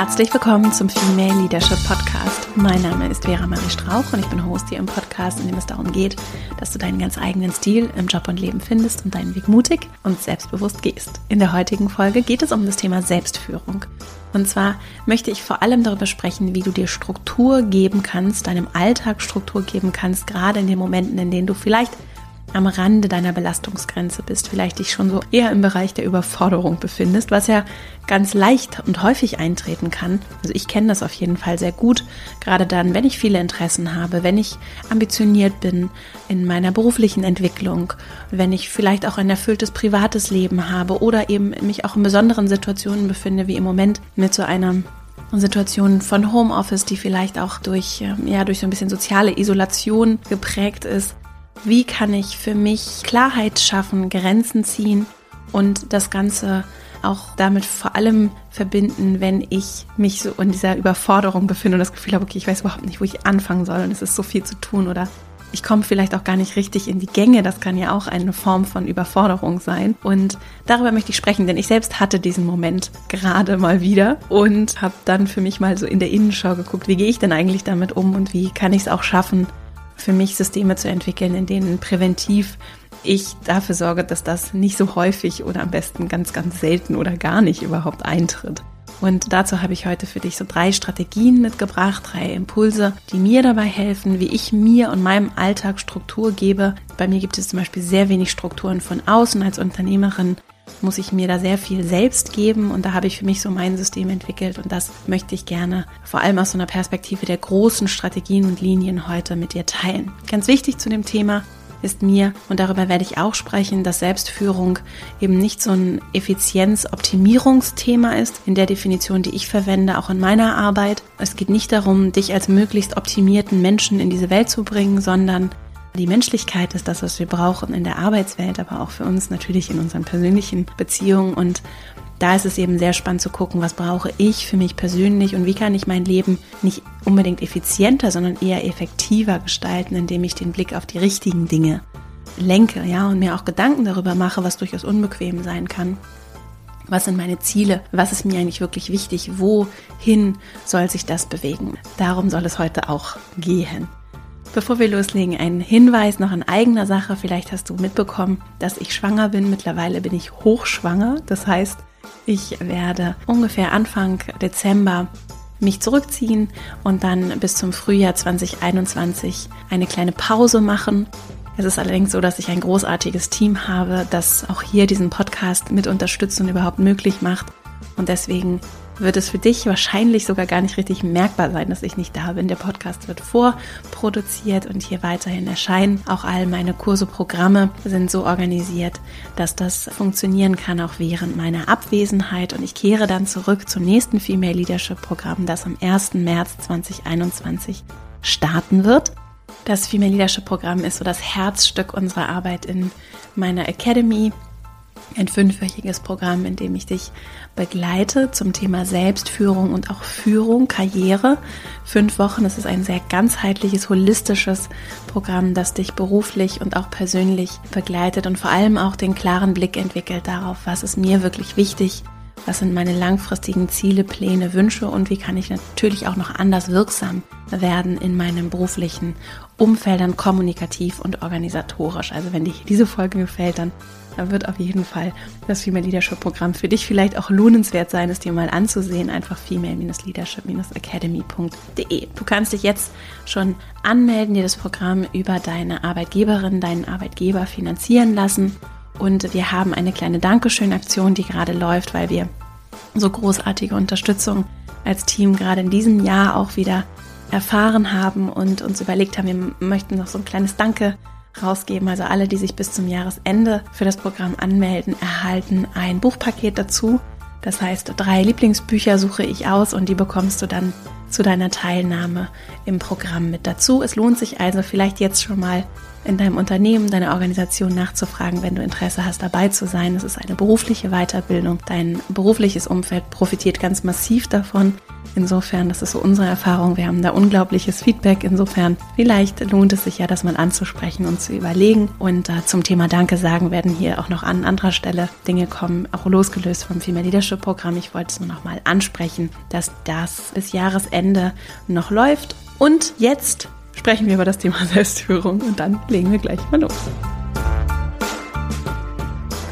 Herzlich willkommen zum Female Leadership Podcast. Mein Name ist Vera Marie Strauch und ich bin Host hier im Podcast, in dem es darum geht, dass du deinen ganz eigenen Stil im Job und Leben findest und deinen Weg mutig und selbstbewusst gehst. In der heutigen Folge geht es um das Thema Selbstführung. Und zwar möchte ich vor allem darüber sprechen, wie du dir Struktur geben kannst, deinem Alltag Struktur geben kannst, gerade in den Momenten, in denen du vielleicht am Rande deiner Belastungsgrenze bist, vielleicht dich schon so eher im Bereich der Überforderung befindest, was ja ganz leicht und häufig eintreten kann. Also ich kenne das auf jeden Fall sehr gut, gerade dann, wenn ich viele Interessen habe, wenn ich ambitioniert bin in meiner beruflichen Entwicklung, wenn ich vielleicht auch ein erfülltes privates Leben habe oder eben mich auch in besonderen Situationen befinde, wie im Moment mit so einer Situation von Homeoffice, die vielleicht auch durch, ähm, ja, durch so ein bisschen soziale Isolation geprägt ist, wie kann ich für mich Klarheit schaffen, Grenzen ziehen und das Ganze auch damit vor allem verbinden, wenn ich mich so in dieser Überforderung befinde und das Gefühl habe, okay, ich weiß überhaupt nicht, wo ich anfangen soll und es ist so viel zu tun oder ich komme vielleicht auch gar nicht richtig in die Gänge. Das kann ja auch eine Form von Überforderung sein. Und darüber möchte ich sprechen, denn ich selbst hatte diesen Moment gerade mal wieder und habe dann für mich mal so in der Innenschau geguckt, wie gehe ich denn eigentlich damit um und wie kann ich es auch schaffen, für mich Systeme zu entwickeln, in denen präventiv ich dafür sorge, dass das nicht so häufig oder am besten ganz, ganz selten oder gar nicht überhaupt eintritt. Und dazu habe ich heute für dich so drei Strategien mitgebracht, drei Impulse, die mir dabei helfen, wie ich mir und meinem Alltag Struktur gebe. Bei mir gibt es zum Beispiel sehr wenig Strukturen von außen als Unternehmerin muss ich mir da sehr viel selbst geben und da habe ich für mich so mein System entwickelt und das möchte ich gerne vor allem aus so einer Perspektive der großen Strategien und Linien heute mit dir teilen. Ganz wichtig zu dem Thema ist mir, und darüber werde ich auch sprechen, dass Selbstführung eben nicht so ein Effizienz-Optimierungsthema ist, in der Definition, die ich verwende, auch in meiner Arbeit. Es geht nicht darum, dich als möglichst optimierten Menschen in diese Welt zu bringen, sondern die Menschlichkeit ist das, was wir brauchen in der Arbeitswelt, aber auch für uns natürlich in unseren persönlichen Beziehungen. Und da ist es eben sehr spannend zu gucken, was brauche ich für mich persönlich und wie kann ich mein Leben nicht unbedingt effizienter, sondern eher effektiver gestalten, indem ich den Blick auf die richtigen Dinge lenke, ja, und mir auch Gedanken darüber mache, was durchaus unbequem sein kann. Was sind meine Ziele? Was ist mir eigentlich wirklich wichtig? Wohin soll sich das bewegen? Darum soll es heute auch gehen. Bevor wir loslegen, ein Hinweis noch in eigener Sache. Vielleicht hast du mitbekommen, dass ich schwanger bin. Mittlerweile bin ich hochschwanger. Das heißt, ich werde ungefähr Anfang Dezember mich zurückziehen und dann bis zum Frühjahr 2021 eine kleine Pause machen. Es ist allerdings so, dass ich ein großartiges Team habe, das auch hier diesen Podcast mit unterstützt und überhaupt möglich macht. Und deswegen wird es für dich wahrscheinlich sogar gar nicht richtig merkbar sein, dass ich nicht da bin. Der Podcast wird vorproduziert und hier weiterhin erscheinen. Auch all meine Kurse, Programme sind so organisiert, dass das funktionieren kann, auch während meiner Abwesenheit. Und ich kehre dann zurück zum nächsten Female Leadership Programm, das am 1. März 2021 starten wird. Das Female Leadership Programm ist so das Herzstück unserer Arbeit in meiner Academy ein fünfwöchiges Programm, in dem ich dich begleite zum Thema Selbstführung und auch Führung, Karriere. Fünf Wochen, das ist ein sehr ganzheitliches, holistisches Programm, das dich beruflich und auch persönlich begleitet und vor allem auch den klaren Blick entwickelt darauf, was ist mir wirklich wichtig, was sind meine langfristigen Ziele, Pläne, Wünsche und wie kann ich natürlich auch noch anders wirksam werden in meinem beruflichen Umfeldern, kommunikativ und organisatorisch. Also wenn dir diese Folge gefällt, dann da wird auf jeden Fall das Female Leadership Programm für dich vielleicht auch lohnenswert sein, es dir mal anzusehen. Einfach female-leadership-academy.de. Du kannst dich jetzt schon anmelden, dir das Programm über deine Arbeitgeberin, deinen Arbeitgeber finanzieren lassen. Und wir haben eine kleine Dankeschön-Aktion, die gerade läuft, weil wir so großartige Unterstützung als Team gerade in diesem Jahr auch wieder erfahren haben und uns überlegt haben, wir möchten noch so ein kleines Danke rausgeben. Also alle, die sich bis zum Jahresende für das Programm anmelden, erhalten ein Buchpaket dazu. Das heißt, drei Lieblingsbücher suche ich aus und die bekommst du dann zu deiner Teilnahme im Programm mit dazu. Es lohnt sich also vielleicht jetzt schon mal in deinem Unternehmen, deiner Organisation nachzufragen, wenn du Interesse hast, dabei zu sein. Es ist eine berufliche Weiterbildung. Dein berufliches Umfeld profitiert ganz massiv davon. Insofern, das ist so unsere Erfahrung. Wir haben da unglaubliches Feedback. Insofern, vielleicht lohnt es sich ja, das mal anzusprechen und zu überlegen. Und äh, zum Thema Danke sagen werden hier auch noch an anderer Stelle Dinge kommen, auch losgelöst vom Female Leadership Programm. Ich wollte es nur noch mal ansprechen, dass das bis Jahresende noch läuft. Und jetzt sprechen wir über das Thema Selbstführung und dann legen wir gleich mal los.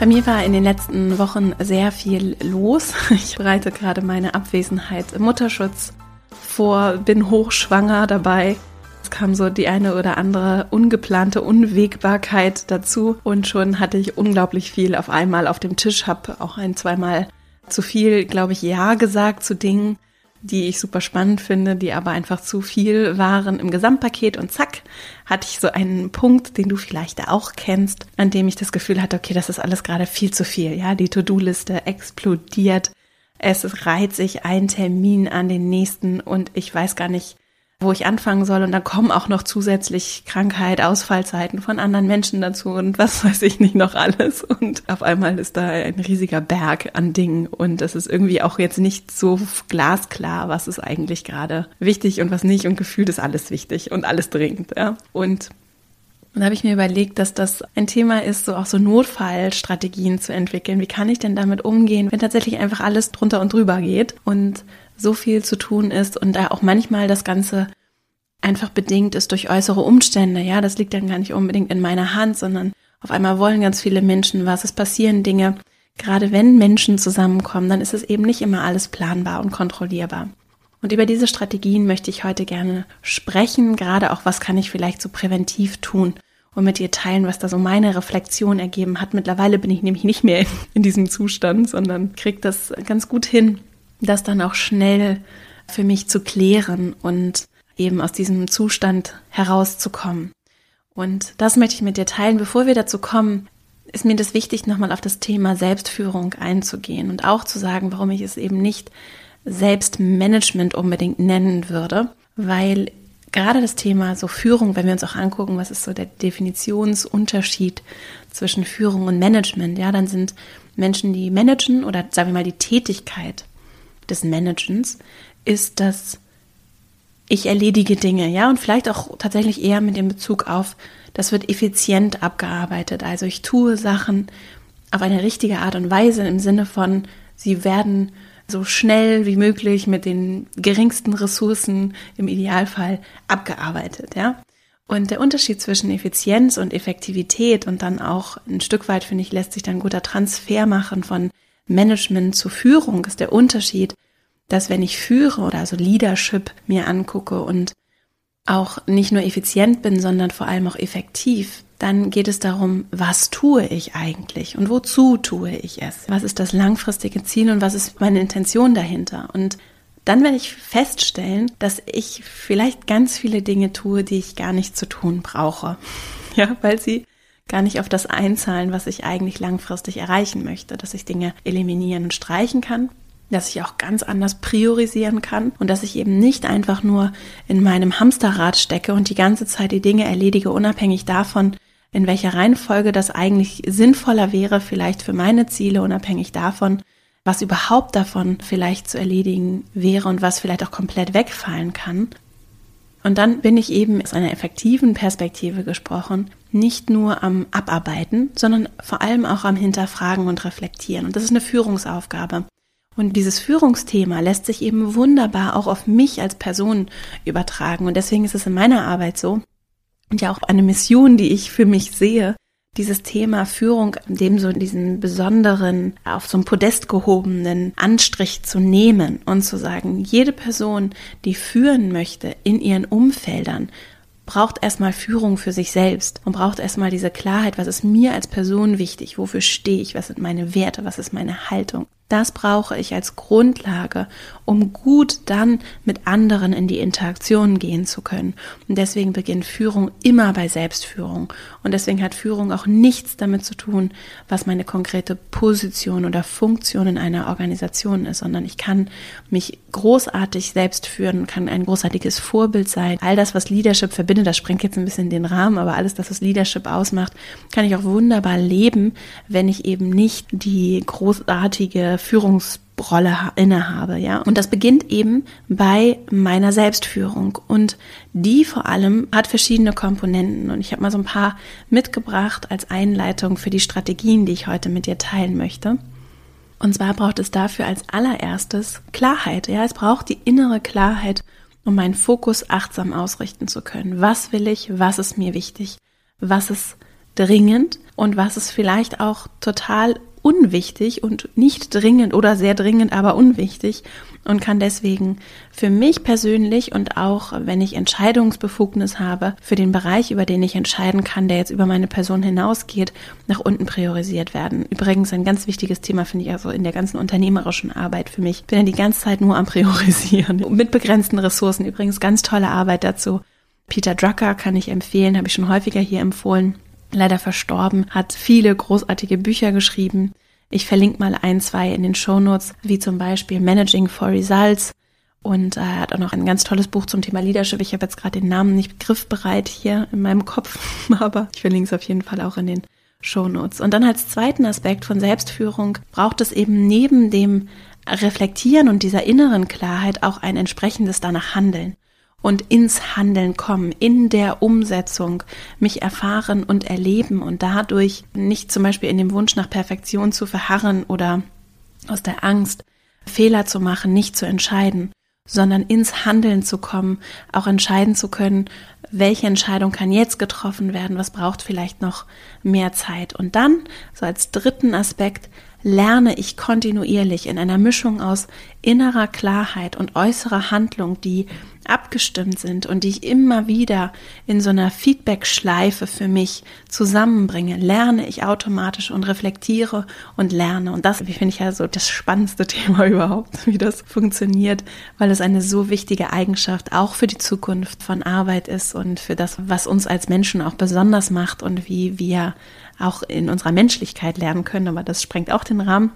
Bei mir war in den letzten Wochen sehr viel los. Ich bereite gerade meine Abwesenheit im Mutterschutz vor, bin hochschwanger dabei. Es kam so die eine oder andere ungeplante Unwägbarkeit dazu und schon hatte ich unglaublich viel auf einmal auf dem Tisch, habe auch ein, zweimal zu viel, glaube ich, Ja gesagt zu Dingen, die ich super spannend finde, die aber einfach zu viel waren im Gesamtpaket. Und zack, hatte ich so einen Punkt, den du vielleicht auch kennst, an dem ich das Gefühl hatte, okay, das ist alles gerade viel zu viel, ja, die To-Do-Liste explodiert, es reiht sich ein Termin an den nächsten und ich weiß gar nicht, wo ich anfangen soll. Und dann kommen auch noch zusätzlich Krankheit, Ausfallzeiten von anderen Menschen dazu und was weiß ich nicht noch alles. Und auf einmal ist da ein riesiger Berg an Dingen und es ist irgendwie auch jetzt nicht so glasklar, was ist eigentlich gerade wichtig und was nicht. Und gefühlt ist alles wichtig und alles dringend. Ja. Und und da habe ich mir überlegt, dass das ein Thema ist, so auch so Notfallstrategien zu entwickeln. Wie kann ich denn damit umgehen, wenn tatsächlich einfach alles drunter und drüber geht und so viel zu tun ist und da auch manchmal das Ganze einfach bedingt ist durch äußere Umstände. Ja, das liegt dann gar nicht unbedingt in meiner Hand, sondern auf einmal wollen ganz viele Menschen was, es passieren Dinge. Gerade wenn Menschen zusammenkommen, dann ist es eben nicht immer alles planbar und kontrollierbar. Und über diese Strategien möchte ich heute gerne sprechen, gerade auch, was kann ich vielleicht so präventiv tun und mit dir teilen, was da so meine Reflexion ergeben hat. Mittlerweile bin ich nämlich nicht mehr in diesem Zustand, sondern kriege das ganz gut hin, das dann auch schnell für mich zu klären und eben aus diesem Zustand herauszukommen. Und das möchte ich mit dir teilen. Bevor wir dazu kommen, ist mir das wichtig, nochmal auf das Thema Selbstführung einzugehen und auch zu sagen, warum ich es eben nicht Selbstmanagement unbedingt nennen würde, weil gerade das Thema so Führung, wenn wir uns auch angucken, was ist so der Definitionsunterschied zwischen Führung und Management, ja, dann sind Menschen, die managen oder sagen wir mal die Tätigkeit des Managens ist, dass ich erledige Dinge, ja, und vielleicht auch tatsächlich eher mit dem Bezug auf, das wird effizient abgearbeitet. Also ich tue Sachen auf eine richtige Art und Weise im Sinne von, sie werden so schnell wie möglich mit den geringsten Ressourcen im Idealfall abgearbeitet, ja. Und der Unterschied zwischen Effizienz und Effektivität und dann auch ein Stück weit, finde ich, lässt sich dann guter Transfer machen von Management zu Führung, ist der Unterschied, dass wenn ich führe oder also Leadership mir angucke und auch nicht nur effizient bin, sondern vor allem auch effektiv, dann geht es darum, was tue ich eigentlich und wozu tue ich es? Was ist das langfristige Ziel und was ist meine Intention dahinter? Und dann werde ich feststellen, dass ich vielleicht ganz viele Dinge tue, die ich gar nicht zu tun brauche. Ja, weil sie gar nicht auf das einzahlen, was ich eigentlich langfristig erreichen möchte, dass ich Dinge eliminieren und streichen kann, dass ich auch ganz anders priorisieren kann und dass ich eben nicht einfach nur in meinem Hamsterrad stecke und die ganze Zeit die Dinge erledige, unabhängig davon, in welcher Reihenfolge das eigentlich sinnvoller wäre, vielleicht für meine Ziele, unabhängig davon, was überhaupt davon vielleicht zu erledigen wäre und was vielleicht auch komplett wegfallen kann. Und dann bin ich eben aus einer effektiven Perspektive gesprochen, nicht nur am Abarbeiten, sondern vor allem auch am Hinterfragen und Reflektieren. Und das ist eine Führungsaufgabe. Und dieses Führungsthema lässt sich eben wunderbar auch auf mich als Person übertragen. Und deswegen ist es in meiner Arbeit so, und ja auch eine Mission, die ich für mich sehe, dieses Thema Führung, dem so diesen besonderen, auf so ein Podest gehobenen Anstrich zu nehmen und zu sagen, jede Person, die führen möchte in ihren Umfeldern, braucht erstmal Führung für sich selbst und braucht erstmal diese Klarheit, was ist mir als Person wichtig, wofür stehe ich, was sind meine Werte, was ist meine Haltung. Das brauche ich als Grundlage, um gut dann mit anderen in die Interaktion gehen zu können. Und deswegen beginnt Führung immer bei Selbstführung. Und deswegen hat Führung auch nichts damit zu tun, was meine konkrete Position oder Funktion in einer Organisation ist, sondern ich kann mich großartig selbst führen, kann ein großartiges Vorbild sein. All das, was Leadership verbindet, das sprengt jetzt ein bisschen den Rahmen, aber alles das, was Leadership ausmacht, kann ich auch wunderbar leben, wenn ich eben nicht die großartige Führungsrolle innehabe, ja. Und das beginnt eben bei meiner Selbstführung und die vor allem hat verschiedene Komponenten und ich habe mal so ein paar mitgebracht als Einleitung für die Strategien, die ich heute mit dir teilen möchte. Und zwar braucht es dafür als allererstes Klarheit, ja, es braucht die innere Klarheit, um meinen Fokus achtsam ausrichten zu können. Was will ich? Was ist mir wichtig? Was ist dringend und was ist vielleicht auch total unwichtig und nicht dringend oder sehr dringend, aber unwichtig und kann deswegen für mich persönlich und auch wenn ich Entscheidungsbefugnis habe, für den Bereich, über den ich entscheiden kann, der jetzt über meine Person hinausgeht, nach unten priorisiert werden. Übrigens ein ganz wichtiges Thema finde ich also in der ganzen unternehmerischen Arbeit für mich. Ich bin ja die ganze Zeit nur am Priorisieren mit begrenzten Ressourcen. Übrigens ganz tolle Arbeit dazu. Peter Drucker kann ich empfehlen, habe ich schon häufiger hier empfohlen leider verstorben, hat viele großartige Bücher geschrieben. Ich verlinke mal ein, zwei in den Shownotes, wie zum Beispiel Managing for Results. Und er hat auch noch ein ganz tolles Buch zum Thema Leadership. Ich habe jetzt gerade den Namen nicht griffbereit hier in meinem Kopf, aber ich verlinke es auf jeden Fall auch in den Shownotes. Und dann als zweiten Aspekt von Selbstführung braucht es eben neben dem Reflektieren und dieser inneren Klarheit auch ein entsprechendes danach Handeln und ins Handeln kommen, in der Umsetzung mich erfahren und erleben und dadurch nicht zum Beispiel in dem Wunsch nach Perfektion zu verharren oder aus der Angst Fehler zu machen, nicht zu entscheiden, sondern ins Handeln zu kommen, auch entscheiden zu können, welche Entscheidung kann jetzt getroffen werden, was braucht vielleicht noch mehr Zeit. Und dann, so als dritten Aspekt, lerne ich kontinuierlich in einer Mischung aus innerer Klarheit und äußerer Handlung, die abgestimmt sind und die ich immer wieder in so einer Feedback-Schleife für mich zusammenbringe, lerne ich automatisch und reflektiere und lerne. Und das finde ich ja so das spannendste Thema überhaupt, wie das funktioniert, weil es eine so wichtige Eigenschaft auch für die Zukunft von Arbeit ist und für das, was uns als Menschen auch besonders macht und wie wir auch in unserer Menschlichkeit lernen können, aber das sprengt auch den Rahmen.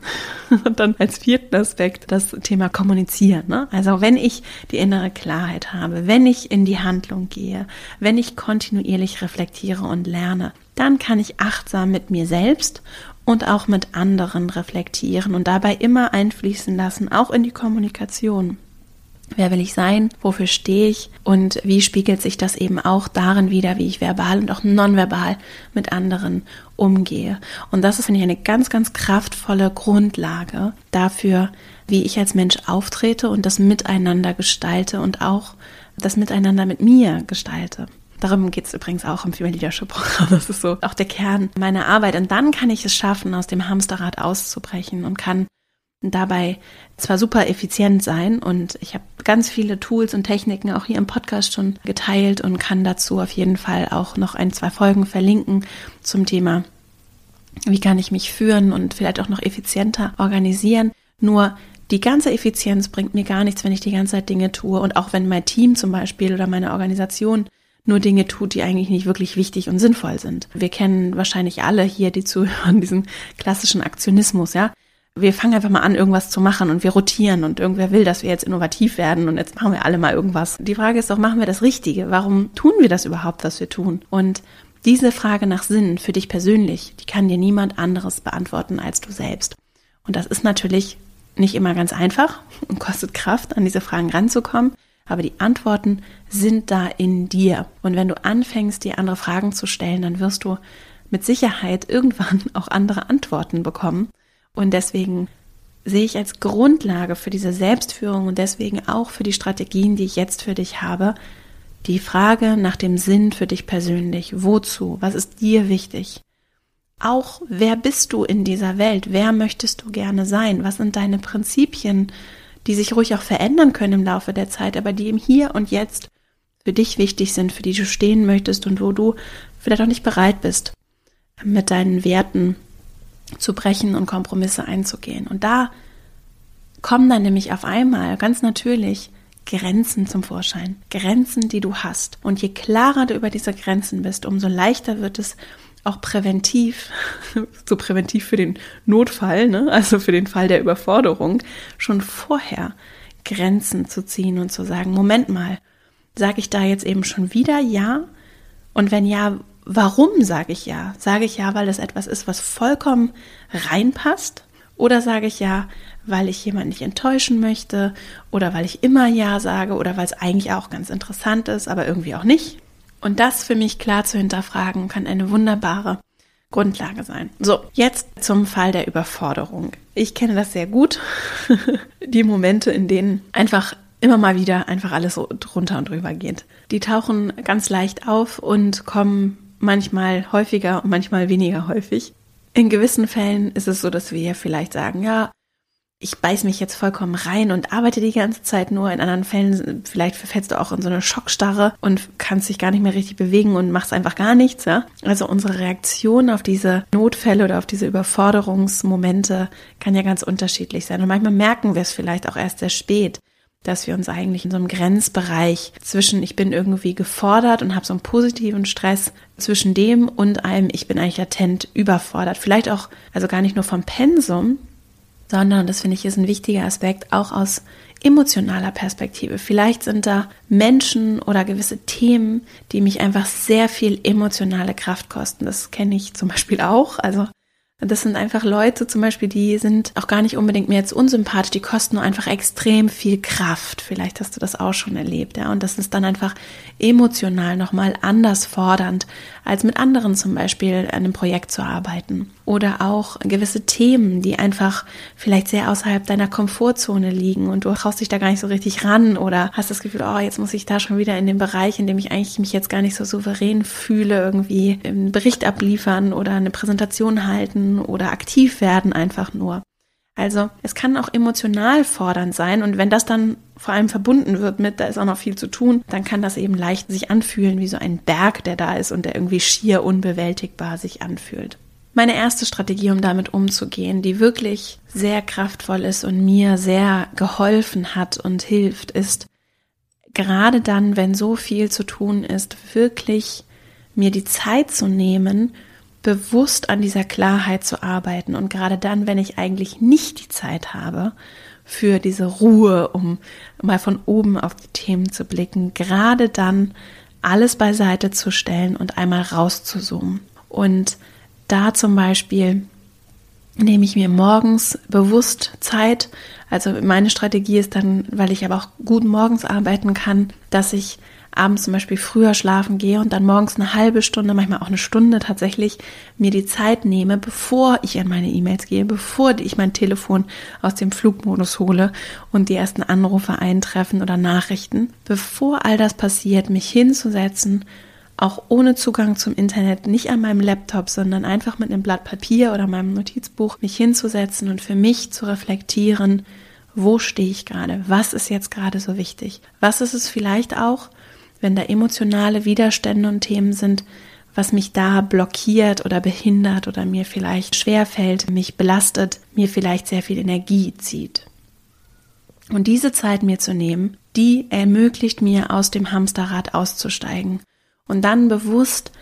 Und dann als vierten Aspekt das Thema Kommunizieren. Ne? Also wenn ich die innere Klarheit habe, wenn ich in die Handlung gehe, wenn ich kontinuierlich reflektiere und lerne, dann kann ich achtsam mit mir selbst und auch mit anderen reflektieren und dabei immer einfließen lassen, auch in die Kommunikation. Wer will ich sein? Wofür stehe ich? Und wie spiegelt sich das eben auch darin wieder, wie ich verbal und auch nonverbal mit anderen umgehe? Und das ist, finde ich, eine ganz, ganz kraftvolle Grundlage dafür, wie ich als Mensch auftrete und das Miteinander gestalte und auch das Miteinander mit mir gestalte. Darum geht es übrigens auch im Female Leadership Programm. Das ist so auch der Kern meiner Arbeit. Und dann kann ich es schaffen, aus dem Hamsterrad auszubrechen und kann dabei zwar super effizient sein und ich habe ganz viele Tools und Techniken auch hier im Podcast schon geteilt und kann dazu auf jeden Fall auch noch ein, zwei Folgen verlinken zum Thema, wie kann ich mich führen und vielleicht auch noch effizienter organisieren. Nur die ganze Effizienz bringt mir gar nichts, wenn ich die ganze Zeit Dinge tue und auch wenn mein Team zum Beispiel oder meine Organisation nur Dinge tut, die eigentlich nicht wirklich wichtig und sinnvoll sind. Wir kennen wahrscheinlich alle hier, die zuhören, diesen klassischen Aktionismus, ja wir fangen einfach mal an, irgendwas zu machen und wir rotieren und irgendwer will, dass wir jetzt innovativ werden und jetzt machen wir alle mal irgendwas. Die Frage ist doch, machen wir das Richtige? Warum tun wir das überhaupt, was wir tun? Und diese Frage nach Sinn für dich persönlich, die kann dir niemand anderes beantworten als du selbst. Und das ist natürlich nicht immer ganz einfach und kostet Kraft, an diese Fragen ranzukommen. Aber die Antworten sind da in dir. Und wenn du anfängst, dir andere Fragen zu stellen, dann wirst du mit Sicherheit irgendwann auch andere Antworten bekommen. Und deswegen sehe ich als Grundlage für diese Selbstführung und deswegen auch für die Strategien, die ich jetzt für dich habe, die Frage nach dem Sinn für dich persönlich. Wozu? Was ist dir wichtig? Auch wer bist du in dieser Welt? Wer möchtest du gerne sein? Was sind deine Prinzipien, die sich ruhig auch verändern können im Laufe der Zeit, aber die im Hier und Jetzt für dich wichtig sind, für die du stehen möchtest und wo du vielleicht auch nicht bereit bist, mit deinen Werten zu brechen und Kompromisse einzugehen. Und da kommen dann nämlich auf einmal ganz natürlich Grenzen zum Vorschein. Grenzen, die du hast. Und je klarer du über diese Grenzen bist, umso leichter wird es auch präventiv, so präventiv für den Notfall, ne? also für den Fall der Überforderung, schon vorher Grenzen zu ziehen und zu sagen, Moment mal, sage ich da jetzt eben schon wieder ja? Und wenn ja, warum sage ich ja? Sage ich ja, weil es etwas ist, was vollkommen reinpasst? Oder sage ich ja, weil ich jemanden nicht enttäuschen möchte? Oder weil ich immer ja sage? Oder weil es eigentlich auch ganz interessant ist, aber irgendwie auch nicht? Und das für mich klar zu hinterfragen, kann eine wunderbare Grundlage sein. So, jetzt zum Fall der Überforderung. Ich kenne das sehr gut. Die Momente, in denen einfach immer mal wieder einfach alles so drunter und drüber geht. Die tauchen ganz leicht auf und kommen manchmal häufiger und manchmal weniger häufig. In gewissen Fällen ist es so, dass wir vielleicht sagen, ja, ich beiß mich jetzt vollkommen rein und arbeite die ganze Zeit nur. In anderen Fällen, vielleicht verfällst du auch in so eine Schockstarre und kannst dich gar nicht mehr richtig bewegen und machst einfach gar nichts. Ja? Also unsere Reaktion auf diese Notfälle oder auf diese Überforderungsmomente kann ja ganz unterschiedlich sein. Und manchmal merken wir es vielleicht auch erst sehr spät dass wir uns eigentlich in so einem Grenzbereich zwischen ich bin irgendwie gefordert und habe so einen positiven Stress zwischen dem und einem ich bin eigentlich latent überfordert. Vielleicht auch, also gar nicht nur vom Pensum, sondern das finde ich ist ein wichtiger Aspekt auch aus emotionaler Perspektive. Vielleicht sind da Menschen oder gewisse Themen, die mich einfach sehr viel emotionale Kraft kosten. Das kenne ich zum Beispiel auch. Also das sind einfach Leute zum Beispiel, die sind auch gar nicht unbedingt mir jetzt unsympathisch, die kosten nur einfach extrem viel Kraft. Vielleicht hast du das auch schon erlebt, ja. Und das ist dann einfach emotional nochmal anders fordernd, als mit anderen zum Beispiel an einem Projekt zu arbeiten. Oder auch gewisse Themen, die einfach vielleicht sehr außerhalb deiner Komfortzone liegen und du traust dich da gar nicht so richtig ran oder hast das Gefühl, oh, jetzt muss ich da schon wieder in dem Bereich, in dem ich eigentlich mich jetzt gar nicht so souverän fühle, irgendwie einen Bericht abliefern oder eine Präsentation halten oder aktiv werden einfach nur. Also es kann auch emotional fordernd sein und wenn das dann vor allem verbunden wird mit, da ist auch noch viel zu tun, dann kann das eben leicht sich anfühlen wie so ein Berg, der da ist und der irgendwie schier unbewältigbar sich anfühlt. Meine erste Strategie, um damit umzugehen, die wirklich sehr kraftvoll ist und mir sehr geholfen hat und hilft, ist gerade dann, wenn so viel zu tun ist, wirklich mir die Zeit zu nehmen, bewusst an dieser Klarheit zu arbeiten. Und gerade dann, wenn ich eigentlich nicht die Zeit habe für diese Ruhe, um mal von oben auf die Themen zu blicken, gerade dann alles beiseite zu stellen und einmal rauszuzoomen. Und da zum Beispiel nehme ich mir morgens bewusst Zeit. Also meine Strategie ist dann, weil ich aber auch gut morgens arbeiten kann, dass ich abends zum Beispiel früher schlafen gehe und dann morgens eine halbe Stunde, manchmal auch eine Stunde tatsächlich mir die Zeit nehme, bevor ich an meine E-Mails gehe, bevor ich mein Telefon aus dem Flugmodus hole und die ersten Anrufe eintreffen oder Nachrichten, bevor all das passiert, mich hinzusetzen, auch ohne Zugang zum Internet, nicht an meinem Laptop, sondern einfach mit einem Blatt Papier oder meinem Notizbuch mich hinzusetzen und für mich zu reflektieren, wo stehe ich gerade? Was ist jetzt gerade so wichtig? Was ist es vielleicht auch, wenn da emotionale Widerstände und Themen sind, was mich da blockiert oder behindert oder mir vielleicht schwerfällt, mich belastet, mir vielleicht sehr viel Energie zieht. Und diese Zeit mir zu nehmen, die ermöglicht mir aus dem Hamsterrad auszusteigen und dann bewusst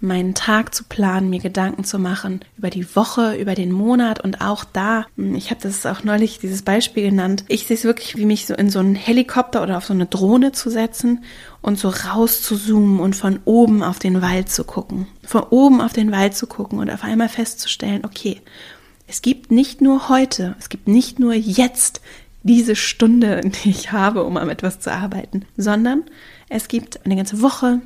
meinen Tag zu planen, mir Gedanken zu machen über die Woche, über den Monat und auch da, hm, ich habe das auch neulich dieses Beispiel genannt, ich sehe es wirklich wie mich so in so einen Helikopter oder auf so eine Drohne zu setzen und so raus zu zoomen und von oben auf den Wald zu gucken. Von oben auf den Wald zu gucken und auf einmal festzustellen, okay, es gibt nicht nur heute, es gibt nicht nur jetzt diese Stunde, die ich habe, um an etwas zu arbeiten, sondern es gibt eine ganze Woche,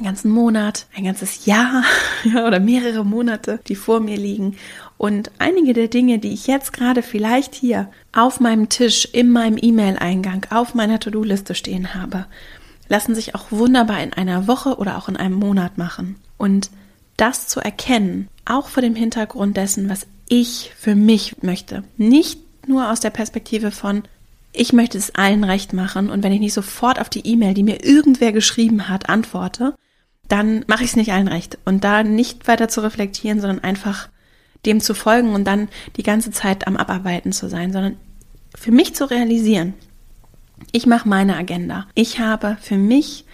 einen ganzen Monat, ein ganzes Jahr ja, oder mehrere Monate, die vor mir liegen. Und einige der Dinge, die ich jetzt gerade vielleicht hier auf meinem Tisch, in meinem E-Mail-Eingang, auf meiner To-Do-Liste stehen habe, lassen sich auch wunderbar in einer Woche oder auch in einem Monat machen. Und das zu erkennen, auch vor dem Hintergrund dessen, was ich für mich möchte, nicht nur aus der Perspektive von, ich möchte es allen recht machen und wenn ich nicht sofort auf die E-Mail, die mir irgendwer geschrieben hat, antworte, dann mache ich es nicht allen recht. Und da nicht weiter zu reflektieren, sondern einfach dem zu folgen und dann die ganze Zeit am Abarbeiten zu sein, sondern für mich zu realisieren, ich mache meine Agenda. Ich habe für mich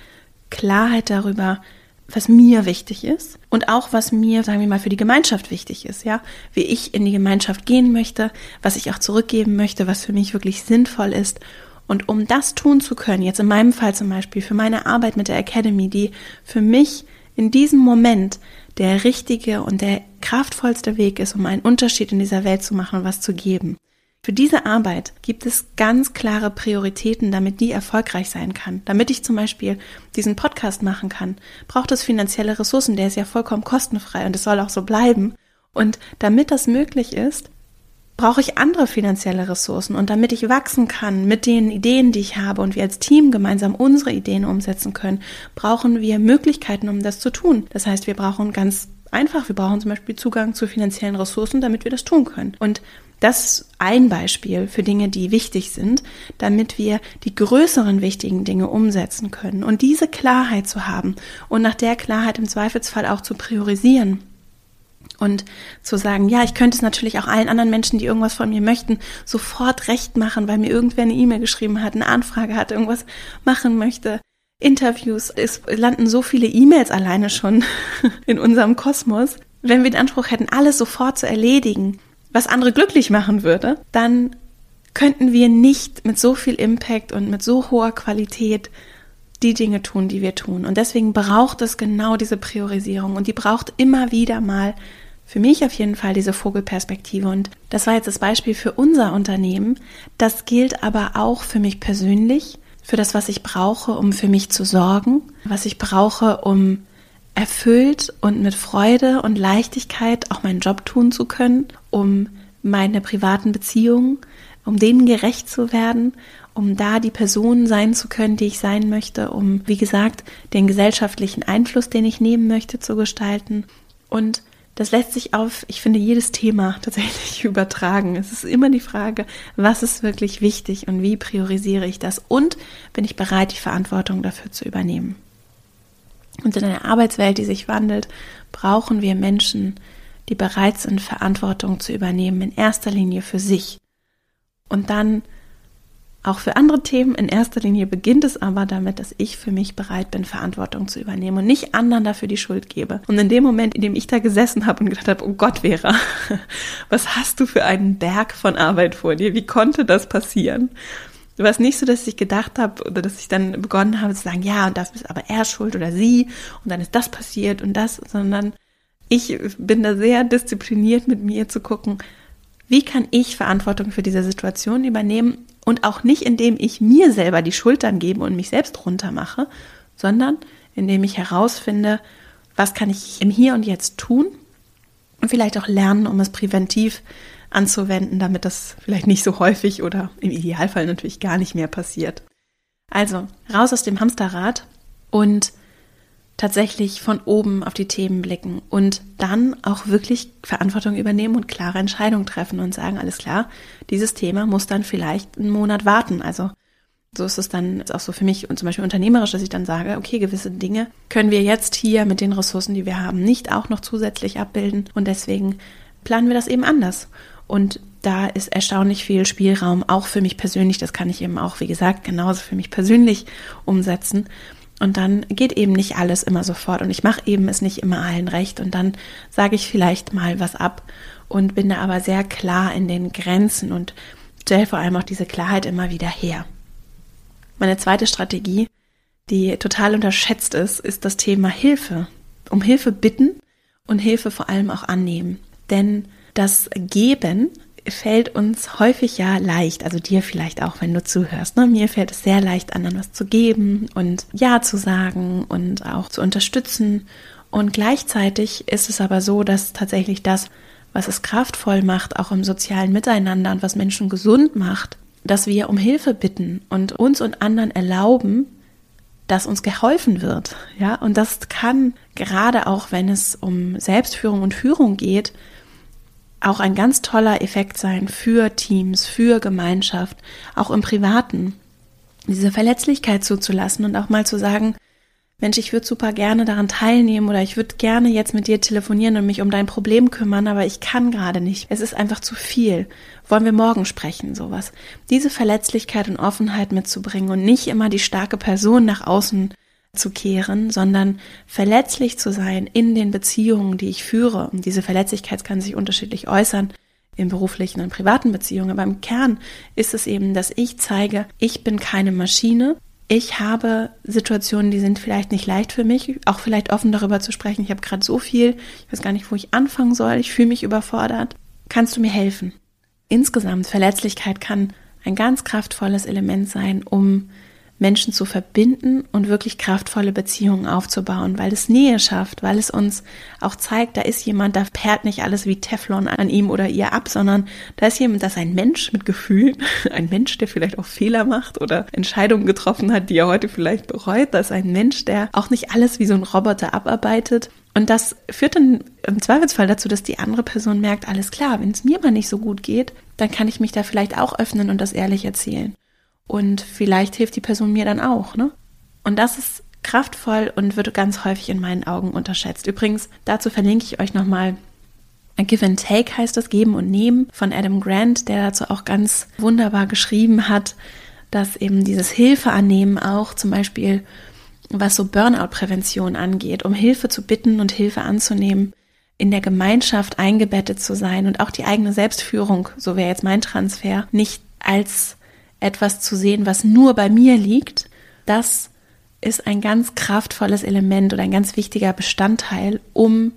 Klarheit darüber, was mir wichtig ist und auch was mir, sagen wir mal, für die Gemeinschaft wichtig ist, ja, wie ich in die Gemeinschaft gehen möchte, was ich auch zurückgeben möchte, was für mich wirklich sinnvoll ist. Und um das tun zu können, jetzt in meinem Fall zum Beispiel für meine Arbeit mit der Academy, die für mich in diesem Moment der richtige und der kraftvollste Weg ist, um einen Unterschied in dieser Welt zu machen und was zu geben. Für diese Arbeit gibt es ganz klare Prioritäten, damit die erfolgreich sein kann. Damit ich zum Beispiel diesen Podcast machen kann, braucht es finanzielle Ressourcen. Der ist ja vollkommen kostenfrei und es soll auch so bleiben. Und damit das möglich ist, brauche ich andere finanzielle Ressourcen. Und damit ich wachsen kann mit den Ideen, die ich habe und wir als Team gemeinsam unsere Ideen umsetzen können, brauchen wir Möglichkeiten, um das zu tun. Das heißt, wir brauchen ganz einfach, wir brauchen zum Beispiel Zugang zu finanziellen Ressourcen, damit wir das tun können. Und das ist ein Beispiel für Dinge, die wichtig sind, damit wir die größeren wichtigen Dinge umsetzen können. Und diese Klarheit zu haben und nach der Klarheit im Zweifelsfall auch zu priorisieren. Und zu sagen, ja, ich könnte es natürlich auch allen anderen Menschen, die irgendwas von mir möchten, sofort recht machen, weil mir irgendwer eine E-Mail geschrieben hat, eine Anfrage hat, irgendwas machen möchte. Interviews, es landen so viele E-Mails alleine schon in unserem Kosmos. Wenn wir den Anspruch hätten, alles sofort zu erledigen, was andere glücklich machen würde, dann könnten wir nicht mit so viel Impact und mit so hoher Qualität die Dinge tun, die wir tun. Und deswegen braucht es genau diese Priorisierung und die braucht immer wieder mal für mich auf jeden Fall diese Vogelperspektive. Und das war jetzt das Beispiel für unser Unternehmen. Das gilt aber auch für mich persönlich, für das, was ich brauche, um für mich zu sorgen, was ich brauche, um erfüllt und mit Freude und Leichtigkeit auch meinen Job tun zu können, um meine privaten Beziehungen, um denen gerecht zu werden, um da die Person sein zu können, die ich sein möchte, um, wie gesagt, den gesellschaftlichen Einfluss, den ich nehmen möchte, zu gestalten. Und das lässt sich auf, ich finde, jedes Thema tatsächlich übertragen. Es ist immer die Frage, was ist wirklich wichtig und wie priorisiere ich das und bin ich bereit, die Verantwortung dafür zu übernehmen. Und in einer Arbeitswelt, die sich wandelt, brauchen wir Menschen, die bereit sind, Verantwortung zu übernehmen, in erster Linie für sich. Und dann auch für andere Themen. In erster Linie beginnt es aber damit, dass ich für mich bereit bin, Verantwortung zu übernehmen und nicht anderen dafür die Schuld gebe. Und in dem Moment, in dem ich da gesessen habe und gedacht habe, oh Gott, Vera, was hast du für einen Berg von Arbeit vor dir? Wie konnte das passieren? Du warst nicht so, dass ich gedacht habe oder dass ich dann begonnen habe zu sagen, ja, und das ist aber er schuld oder sie und dann ist das passiert und das, sondern ich bin da sehr diszipliniert mit mir zu gucken, wie kann ich Verantwortung für diese Situation übernehmen und auch nicht, indem ich mir selber die Schultern gebe und mich selbst runtermache, sondern indem ich herausfinde, was kann ich im Hier und Jetzt tun und vielleicht auch lernen, um es präventiv anzuwenden, damit das vielleicht nicht so häufig oder im Idealfall natürlich gar nicht mehr passiert. Also raus aus dem Hamsterrad und tatsächlich von oben auf die Themen blicken und dann auch wirklich Verantwortung übernehmen und klare Entscheidungen treffen und sagen, alles klar, dieses Thema muss dann vielleicht einen Monat warten. Also so ist es dann auch so für mich und zum Beispiel unternehmerisch, dass ich dann sage, okay, gewisse Dinge können wir jetzt hier mit den Ressourcen, die wir haben, nicht auch noch zusätzlich abbilden und deswegen planen wir das eben anders. Und da ist erstaunlich viel Spielraum, auch für mich persönlich. Das kann ich eben auch, wie gesagt, genauso für mich persönlich umsetzen. Und dann geht eben nicht alles immer sofort und ich mache eben es nicht immer allen recht und dann sage ich vielleicht mal was ab und bin da aber sehr klar in den Grenzen und stelle vor allem auch diese Klarheit immer wieder her. Meine zweite Strategie, die total unterschätzt ist, ist das Thema Hilfe. Um Hilfe bitten und Hilfe vor allem auch annehmen. Denn das Geben fällt uns häufig ja leicht, also dir vielleicht auch, wenn du zuhörst. Ne? Mir fällt es sehr leicht, anderen was zu geben und Ja zu sagen und auch zu unterstützen. Und gleichzeitig ist es aber so, dass tatsächlich das, was es kraftvoll macht, auch im sozialen Miteinander und was Menschen gesund macht, dass wir um Hilfe bitten und uns und anderen erlauben, dass uns geholfen wird. Ja, und das kann gerade auch, wenn es um Selbstführung und Führung geht, auch ein ganz toller Effekt sein für Teams, für Gemeinschaft, auch im Privaten. Diese Verletzlichkeit zuzulassen und auch mal zu sagen, Mensch, ich würde super gerne daran teilnehmen oder ich würde gerne jetzt mit dir telefonieren und mich um dein Problem kümmern, aber ich kann gerade nicht. Es ist einfach zu viel. Wollen wir morgen sprechen, sowas. Diese Verletzlichkeit und Offenheit mitzubringen und nicht immer die starke Person nach außen zu kehren, sondern verletzlich zu sein in den Beziehungen, die ich führe. Und diese Verletzlichkeit kann sich unterschiedlich äußern in beruflichen und privaten Beziehungen. Aber im Kern ist es eben, dass ich zeige, ich bin keine Maschine, ich habe Situationen, die sind vielleicht nicht leicht für mich, auch vielleicht offen darüber zu sprechen. Ich habe gerade so viel, ich weiß gar nicht, wo ich anfangen soll, ich fühle mich überfordert. Kannst du mir helfen? Insgesamt, Verletzlichkeit kann ein ganz kraftvolles Element sein, um Menschen zu verbinden und wirklich kraftvolle Beziehungen aufzubauen, weil es Nähe schafft, weil es uns auch zeigt, da ist jemand, da perlt nicht alles wie Teflon an ihm oder ihr ab, sondern da ist jemand, das ist ein Mensch mit Gefühlen, ein Mensch, der vielleicht auch Fehler macht oder Entscheidungen getroffen hat, die er heute vielleicht bereut. Das ist ein Mensch, der auch nicht alles wie so ein Roboter abarbeitet. Und das führt dann im Zweifelsfall dazu, dass die andere Person merkt, alles klar, wenn es mir mal nicht so gut geht, dann kann ich mich da vielleicht auch öffnen und das ehrlich erzählen. Und vielleicht hilft die Person mir dann auch, ne? Und das ist kraftvoll und wird ganz häufig in meinen Augen unterschätzt. Übrigens, dazu verlinke ich euch nochmal Give and Take heißt das Geben und Nehmen von Adam Grant, der dazu auch ganz wunderbar geschrieben hat, dass eben dieses Hilfe annehmen auch zum Beispiel, was so Burnout-Prävention angeht, um Hilfe zu bitten und Hilfe anzunehmen, in der Gemeinschaft eingebettet zu sein und auch die eigene Selbstführung, so wäre jetzt mein Transfer, nicht als etwas zu sehen, was nur bei mir liegt, das ist ein ganz kraftvolles Element oder ein ganz wichtiger Bestandteil, um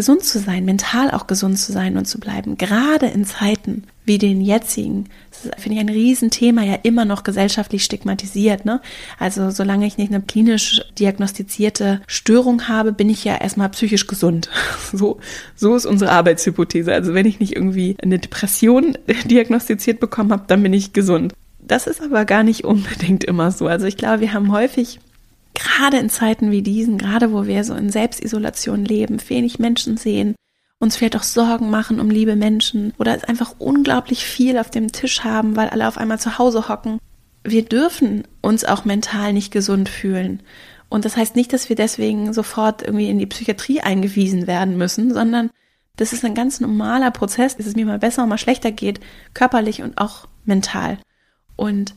gesund zu sein, mental auch gesund zu sein und zu bleiben. Gerade in Zeiten wie den jetzigen, das finde ich ein Riesenthema, ja immer noch gesellschaftlich stigmatisiert. Ne? Also solange ich nicht eine klinisch diagnostizierte Störung habe, bin ich ja erstmal psychisch gesund. So, so ist unsere Arbeitshypothese. Also wenn ich nicht irgendwie eine Depression diagnostiziert bekommen habe, dann bin ich gesund. Das ist aber gar nicht unbedingt immer so. Also ich glaube, wir haben häufig gerade in Zeiten wie diesen, gerade wo wir so in Selbstisolation leben, wenig Menschen sehen, uns vielleicht auch Sorgen machen um liebe Menschen oder es einfach unglaublich viel auf dem Tisch haben, weil alle auf einmal zu Hause hocken. Wir dürfen uns auch mental nicht gesund fühlen. Und das heißt nicht, dass wir deswegen sofort irgendwie in die Psychiatrie eingewiesen werden müssen, sondern das ist ein ganz normaler Prozess, dass es mir mal besser und mal schlechter geht, körperlich und auch mental. Und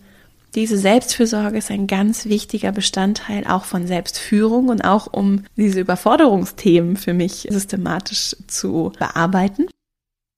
diese Selbstfürsorge ist ein ganz wichtiger Bestandteil auch von Selbstführung und auch um diese Überforderungsthemen für mich systematisch zu bearbeiten.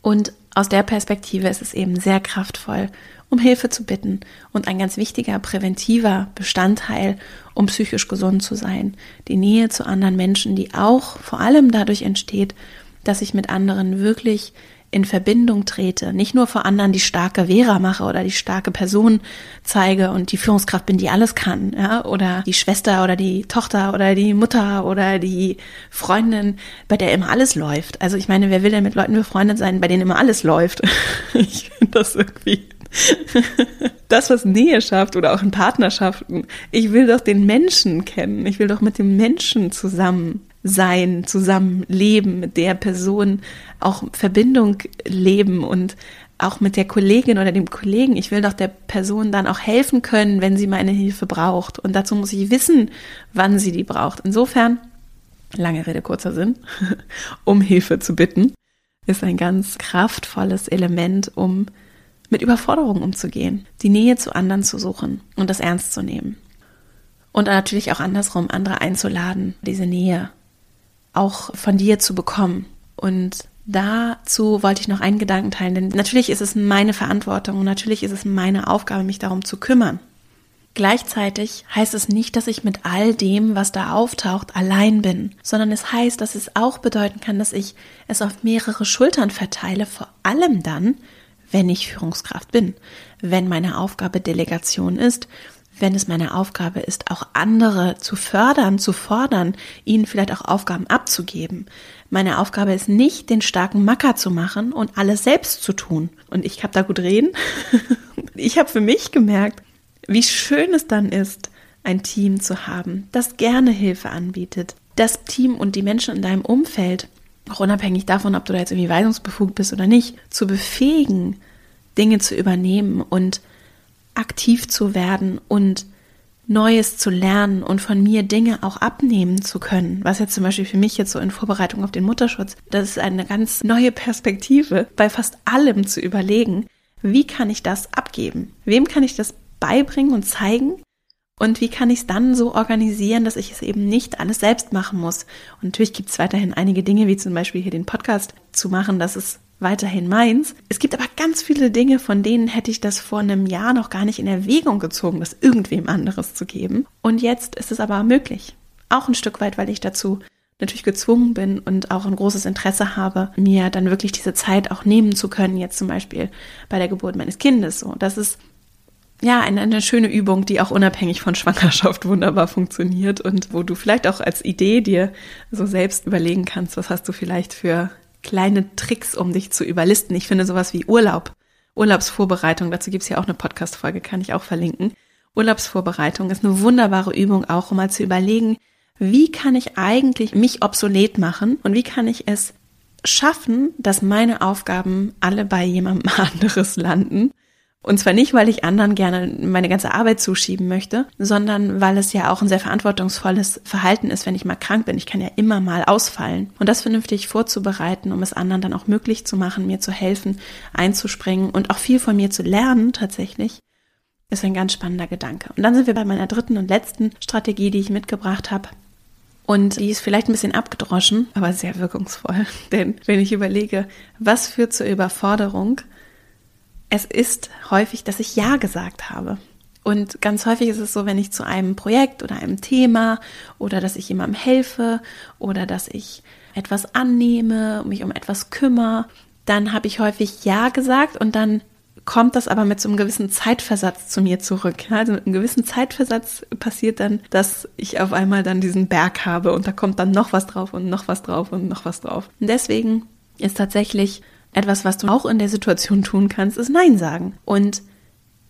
Und aus der Perspektive ist es eben sehr kraftvoll, um Hilfe zu bitten und ein ganz wichtiger präventiver Bestandteil, um psychisch gesund zu sein. Die Nähe zu anderen Menschen, die auch vor allem dadurch entsteht, dass ich mit anderen wirklich in Verbindung trete, nicht nur vor anderen die starke Vera mache oder die starke Person zeige und die Führungskraft bin, die alles kann, ja, oder die Schwester oder die Tochter oder die Mutter oder die Freundin, bei der immer alles läuft. Also ich meine, wer will denn mit Leuten befreundet sein, bei denen immer alles läuft? ich finde das irgendwie das, was Nähe schafft oder auch in Partnerschaften. Ich will doch den Menschen kennen. Ich will doch mit dem Menschen zusammen sein, zusammen leben, mit der Person auch Verbindung leben und auch mit der Kollegin oder dem Kollegen. Ich will doch der Person dann auch helfen können, wenn sie meine Hilfe braucht. Und dazu muss ich wissen, wann sie die braucht. Insofern, lange Rede, kurzer Sinn, um Hilfe zu bitten, ist ein ganz kraftvolles Element, um mit Überforderungen umzugehen, die Nähe zu anderen zu suchen und das ernst zu nehmen. Und natürlich auch andersrum, andere einzuladen, diese Nähe auch von dir zu bekommen. Und dazu wollte ich noch einen Gedanken teilen, denn natürlich ist es meine Verantwortung und natürlich ist es meine Aufgabe, mich darum zu kümmern. Gleichzeitig heißt es nicht, dass ich mit all dem, was da auftaucht, allein bin, sondern es heißt, dass es auch bedeuten kann, dass ich es auf mehrere Schultern verteile, vor allem dann, wenn ich Führungskraft bin, wenn meine Aufgabe Delegation ist wenn es meine Aufgabe ist, auch andere zu fördern, zu fordern, ihnen vielleicht auch Aufgaben abzugeben. Meine Aufgabe ist nicht, den starken Macker zu machen und alles selbst zu tun. Und ich habe da gut reden. ich habe für mich gemerkt, wie schön es dann ist, ein Team zu haben, das gerne Hilfe anbietet. Das Team und die Menschen in deinem Umfeld, auch unabhängig davon, ob du da jetzt irgendwie weisungsbefugt bist oder nicht, zu befähigen, Dinge zu übernehmen und aktiv zu werden und Neues zu lernen und von mir Dinge auch abnehmen zu können, was jetzt zum Beispiel für mich jetzt so in Vorbereitung auf den Mutterschutz, das ist eine ganz neue Perspektive, bei fast allem zu überlegen, wie kann ich das abgeben? Wem kann ich das beibringen und zeigen? Und wie kann ich es dann so organisieren, dass ich es eben nicht alles selbst machen muss? Und natürlich gibt es weiterhin einige Dinge, wie zum Beispiel hier den Podcast zu machen, das ist weiterhin meins. Es gibt aber ganz viele Dinge, von denen hätte ich das vor einem Jahr noch gar nicht in Erwägung gezogen, das irgendwem anderes zu geben. Und jetzt ist es aber möglich. Auch ein Stück weit, weil ich dazu natürlich gezwungen bin und auch ein großes Interesse habe, mir dann wirklich diese Zeit auch nehmen zu können, jetzt zum Beispiel bei der Geburt meines Kindes. So, das ist ja, eine, eine schöne Übung, die auch unabhängig von Schwangerschaft wunderbar funktioniert und wo du vielleicht auch als Idee dir so selbst überlegen kannst, was hast du vielleicht für kleine Tricks, um dich zu überlisten. Ich finde sowas wie Urlaub, Urlaubsvorbereitung, dazu gibt's ja auch eine Podcast-Folge, kann ich auch verlinken. Urlaubsvorbereitung ist eine wunderbare Übung auch, um mal zu überlegen, wie kann ich eigentlich mich obsolet machen und wie kann ich es schaffen, dass meine Aufgaben alle bei jemandem anderes landen und zwar nicht, weil ich anderen gerne meine ganze Arbeit zuschieben möchte, sondern weil es ja auch ein sehr verantwortungsvolles Verhalten ist, wenn ich mal krank bin. Ich kann ja immer mal ausfallen. Und das vernünftig vorzubereiten, um es anderen dann auch möglich zu machen, mir zu helfen, einzuspringen und auch viel von mir zu lernen tatsächlich, ist ein ganz spannender Gedanke. Und dann sind wir bei meiner dritten und letzten Strategie, die ich mitgebracht habe. Und die ist vielleicht ein bisschen abgedroschen, aber sehr wirkungsvoll. Denn wenn ich überlege, was führt zur Überforderung, es ist häufig, dass ich Ja gesagt habe. Und ganz häufig ist es so, wenn ich zu einem Projekt oder einem Thema oder dass ich jemandem helfe oder dass ich etwas annehme, mich um etwas kümmere, dann habe ich häufig Ja gesagt und dann kommt das aber mit so einem gewissen Zeitversatz zu mir zurück. Also mit einem gewissen Zeitversatz passiert dann, dass ich auf einmal dann diesen Berg habe und da kommt dann noch was drauf und noch was drauf und noch was drauf. Und deswegen ist tatsächlich etwas, was du auch in der Situation tun kannst, ist Nein sagen. Und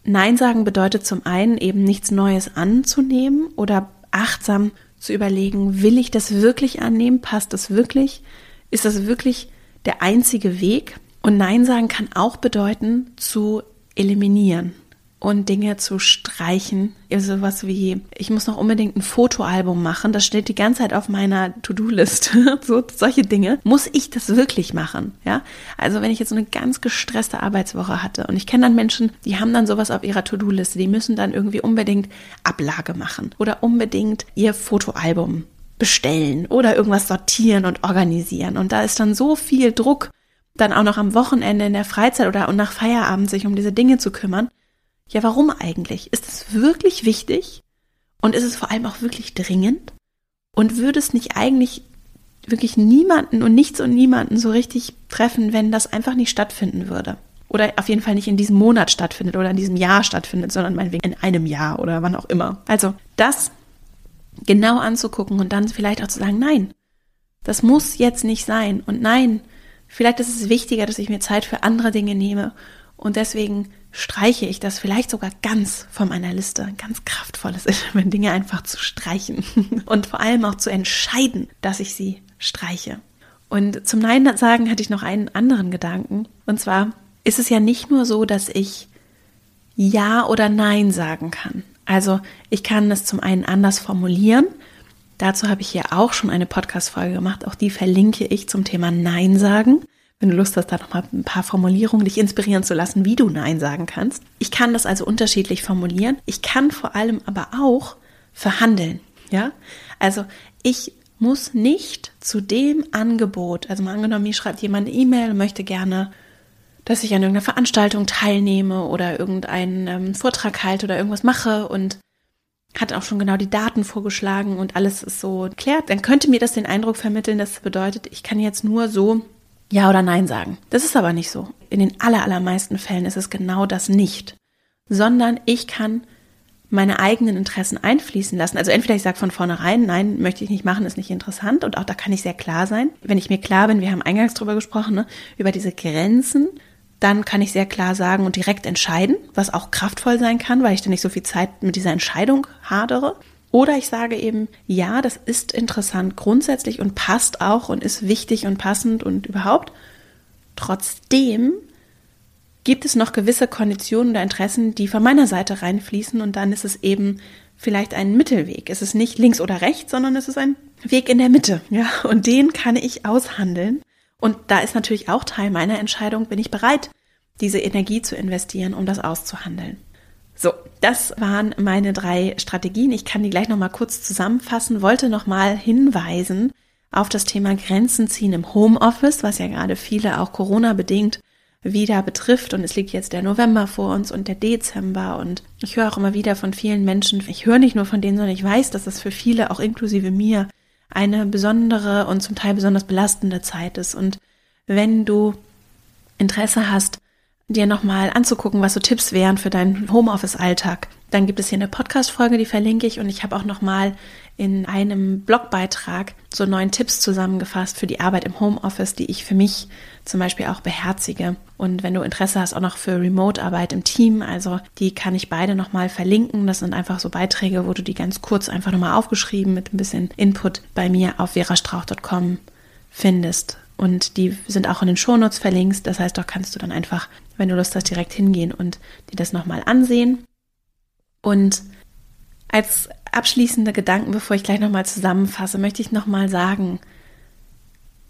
Nein sagen bedeutet zum einen eben nichts Neues anzunehmen oder achtsam zu überlegen, will ich das wirklich annehmen? Passt das wirklich? Ist das wirklich der einzige Weg? Und Nein sagen kann auch bedeuten, zu eliminieren und Dinge zu streichen. Also sowas wie, ich muss noch unbedingt ein Fotoalbum machen, das steht die ganze Zeit auf meiner To-Do-Liste. so, solche Dinge. Muss ich das wirklich machen? Ja? Also wenn ich jetzt so eine ganz gestresste Arbeitswoche hatte und ich kenne dann Menschen, die haben dann sowas auf ihrer To-Do-Liste, die müssen dann irgendwie unbedingt Ablage machen oder unbedingt ihr Fotoalbum bestellen oder irgendwas sortieren und organisieren. Und da ist dann so viel Druck, dann auch noch am Wochenende in der Freizeit oder nach Feierabend sich um diese Dinge zu kümmern. Ja, warum eigentlich? Ist es wirklich wichtig? Und ist es vor allem auch wirklich dringend? Und würde es nicht eigentlich wirklich niemanden und nichts und niemanden so richtig treffen, wenn das einfach nicht stattfinden würde? Oder auf jeden Fall nicht in diesem Monat stattfindet oder in diesem Jahr stattfindet, sondern meinetwegen in einem Jahr oder wann auch immer. Also das genau anzugucken und dann vielleicht auch zu sagen, nein, das muss jetzt nicht sein. Und nein, vielleicht ist es wichtiger, dass ich mir Zeit für andere Dinge nehme. Und deswegen streiche ich das vielleicht sogar ganz von meiner Liste. Ganz kraftvolles wenn Dinge einfach zu streichen und vor allem auch zu entscheiden, dass ich sie streiche. Und zum Nein sagen hatte ich noch einen anderen Gedanken. Und zwar ist es ja nicht nur so, dass ich Ja oder Nein sagen kann. Also ich kann es zum einen anders formulieren. Dazu habe ich hier auch schon eine Podcast-Folge gemacht. Auch die verlinke ich zum Thema Nein sagen wenn du Lust hast, da nochmal ein paar Formulierungen dich inspirieren zu lassen, wie du Nein sagen kannst. Ich kann das also unterschiedlich formulieren. Ich kann vor allem aber auch verhandeln. Ja, also ich muss nicht zu dem Angebot, also mal angenommen, mir schreibt jemand eine E-Mail und möchte gerne, dass ich an irgendeiner Veranstaltung teilnehme oder irgendeinen ähm, Vortrag halte oder irgendwas mache und hat auch schon genau die Daten vorgeschlagen und alles ist so klärt, dann könnte mir das den Eindruck vermitteln, das bedeutet, ich kann jetzt nur so ja oder Nein sagen. Das ist aber nicht so. In den allermeisten Fällen ist es genau das nicht. Sondern ich kann meine eigenen Interessen einfließen lassen. Also entweder ich sage von vornherein, nein, möchte ich nicht machen, ist nicht interessant. Und auch da kann ich sehr klar sein. Wenn ich mir klar bin, wir haben eingangs drüber gesprochen, ne, über diese Grenzen, dann kann ich sehr klar sagen und direkt entscheiden, was auch kraftvoll sein kann, weil ich dann nicht so viel Zeit mit dieser Entscheidung hadere. Oder ich sage eben, ja, das ist interessant grundsätzlich und passt auch und ist wichtig und passend und überhaupt. Trotzdem gibt es noch gewisse Konditionen oder Interessen, die von meiner Seite reinfließen und dann ist es eben vielleicht einen Mittelweg. Es ist nicht links oder rechts, sondern es ist ein Weg in der Mitte. Ja, und den kann ich aushandeln. Und da ist natürlich auch Teil meiner Entscheidung, bin ich bereit, diese Energie zu investieren, um das auszuhandeln. So, das waren meine drei Strategien. Ich kann die gleich nochmal kurz zusammenfassen, wollte nochmal hinweisen auf das Thema Grenzen ziehen im Homeoffice, was ja gerade viele auch Corona bedingt wieder betrifft. Und es liegt jetzt der November vor uns und der Dezember. Und ich höre auch immer wieder von vielen Menschen, ich höre nicht nur von denen, sondern ich weiß, dass es für viele, auch inklusive mir, eine besondere und zum Teil besonders belastende Zeit ist. Und wenn du Interesse hast, dir nochmal anzugucken, was so Tipps wären für deinen Homeoffice-Alltag, dann gibt es hier eine Podcast-Folge, die verlinke ich und ich habe auch nochmal in einem Blogbeitrag so neun Tipps zusammengefasst für die Arbeit im Homeoffice, die ich für mich zum Beispiel auch beherzige. Und wenn du Interesse hast, auch noch für Remote-Arbeit im Team, also die kann ich beide nochmal verlinken. Das sind einfach so Beiträge, wo du die ganz kurz einfach nochmal aufgeschrieben mit ein bisschen Input bei mir auf verastrauch.com findest. Und die sind auch in den Shownotes verlinkt. Das heißt, dort kannst du dann einfach, wenn du Lust hast, direkt hingehen und dir das nochmal ansehen. Und als abschließende Gedanken, bevor ich gleich nochmal zusammenfasse, möchte ich nochmal sagen,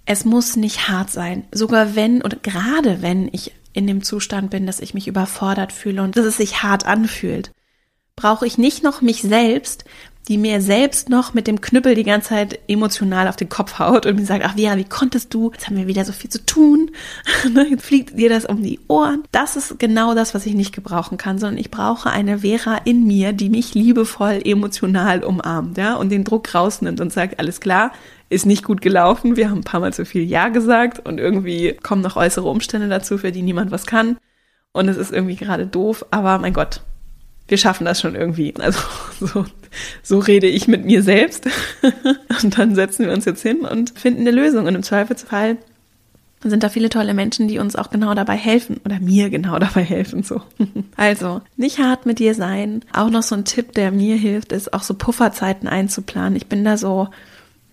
es muss nicht hart sein. Sogar wenn und gerade wenn ich in dem Zustand bin, dass ich mich überfordert fühle und dass es sich hart anfühlt, brauche ich nicht noch mich selbst, die mir selbst noch mit dem Knüppel die ganze Zeit emotional auf den Kopf haut und mir sagt, ach Vera, wie konntest du? Jetzt haben wir wieder so viel zu tun. Ne, jetzt fliegt dir das um die Ohren. Das ist genau das, was ich nicht gebrauchen kann, sondern ich brauche eine Vera in mir, die mich liebevoll emotional umarmt, ja, und den Druck rausnimmt und sagt, alles klar, ist nicht gut gelaufen. Wir haben ein paar Mal zu viel Ja gesagt und irgendwie kommen noch äußere Umstände dazu, für die niemand was kann. Und es ist irgendwie gerade doof, aber mein Gott, wir schaffen das schon irgendwie. Also so, so rede ich mit mir selbst. und dann setzen wir uns jetzt hin und finden eine Lösung. Und im Zweifelsfall sind da viele tolle Menschen, die uns auch genau dabei helfen oder mir genau dabei helfen. So. Also nicht hart mit dir sein. Auch noch so ein Tipp, der mir hilft, ist auch so Pufferzeiten einzuplanen. Ich bin da so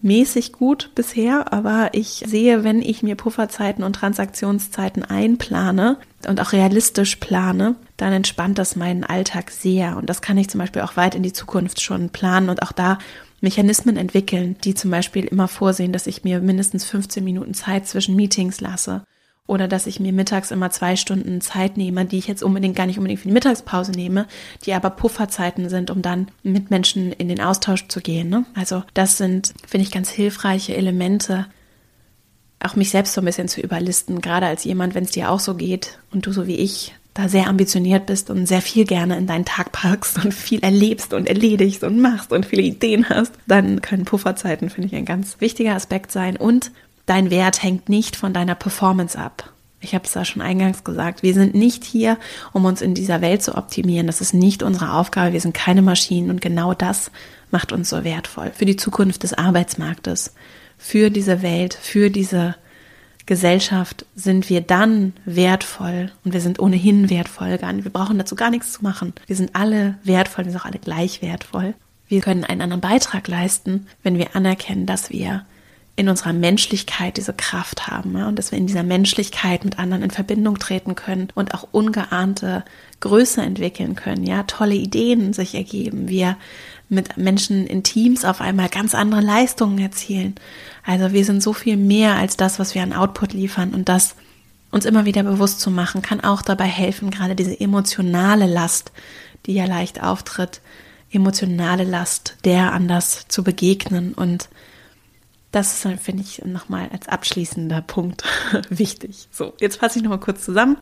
mäßig gut bisher, aber ich sehe, wenn ich mir Pufferzeiten und Transaktionszeiten einplane und auch realistisch plane, dann entspannt das meinen Alltag sehr. Und das kann ich zum Beispiel auch weit in die Zukunft schon planen und auch da Mechanismen entwickeln, die zum Beispiel immer vorsehen, dass ich mir mindestens 15 Minuten Zeit zwischen Meetings lasse oder dass ich mir mittags immer zwei Stunden Zeit nehme, die ich jetzt unbedingt gar nicht unbedingt für die Mittagspause nehme, die aber Pufferzeiten sind, um dann mit Menschen in den Austausch zu gehen. Ne? Also das sind, finde ich, ganz hilfreiche Elemente, auch mich selbst so ein bisschen zu überlisten, gerade als jemand, wenn es dir auch so geht und du so wie ich da sehr ambitioniert bist und sehr viel gerne in deinen Tag packst und viel erlebst und erledigst und machst und viele Ideen hast, dann können Pufferzeiten, finde ich, ein ganz wichtiger Aspekt sein. Und dein Wert hängt nicht von deiner Performance ab. Ich habe es da schon eingangs gesagt. Wir sind nicht hier, um uns in dieser Welt zu optimieren. Das ist nicht unsere Aufgabe. Wir sind keine Maschinen und genau das macht uns so wertvoll für die Zukunft des Arbeitsmarktes, für diese Welt, für diese Gesellschaft sind wir dann wertvoll und wir sind ohnehin wertvoll. Wir brauchen dazu gar nichts zu machen. Wir sind alle wertvoll, wir sind auch alle gleich wertvoll. Wir können einen anderen Beitrag leisten, wenn wir anerkennen, dass wir in unserer Menschlichkeit diese Kraft haben ja, und dass wir in dieser Menschlichkeit mit anderen in Verbindung treten können und auch ungeahnte Größe entwickeln können, ja, tolle Ideen sich ergeben, wir mit Menschen in Teams auf einmal ganz andere Leistungen erzielen. Also wir sind so viel mehr als das, was wir an Output liefern und das uns immer wieder bewusst zu machen, kann auch dabei helfen, gerade diese emotionale Last, die ja leicht auftritt, emotionale Last, der anders zu begegnen und das ist, finde ich, nochmal als abschließender Punkt wichtig. So, jetzt fasse ich nochmal kurz zusammen.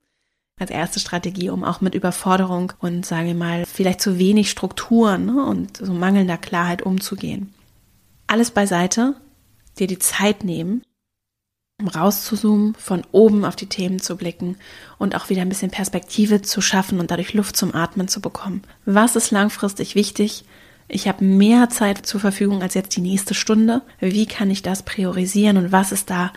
Als erste Strategie, um auch mit Überforderung und, sage ich mal, vielleicht zu wenig Strukturen ne, und so mangelnder Klarheit umzugehen. Alles beiseite, dir die Zeit nehmen, um rauszuzoomen, von oben auf die Themen zu blicken und auch wieder ein bisschen Perspektive zu schaffen und dadurch Luft zum Atmen zu bekommen. Was ist langfristig wichtig? Ich habe mehr Zeit zur Verfügung als jetzt die nächste Stunde. Wie kann ich das priorisieren und was ist da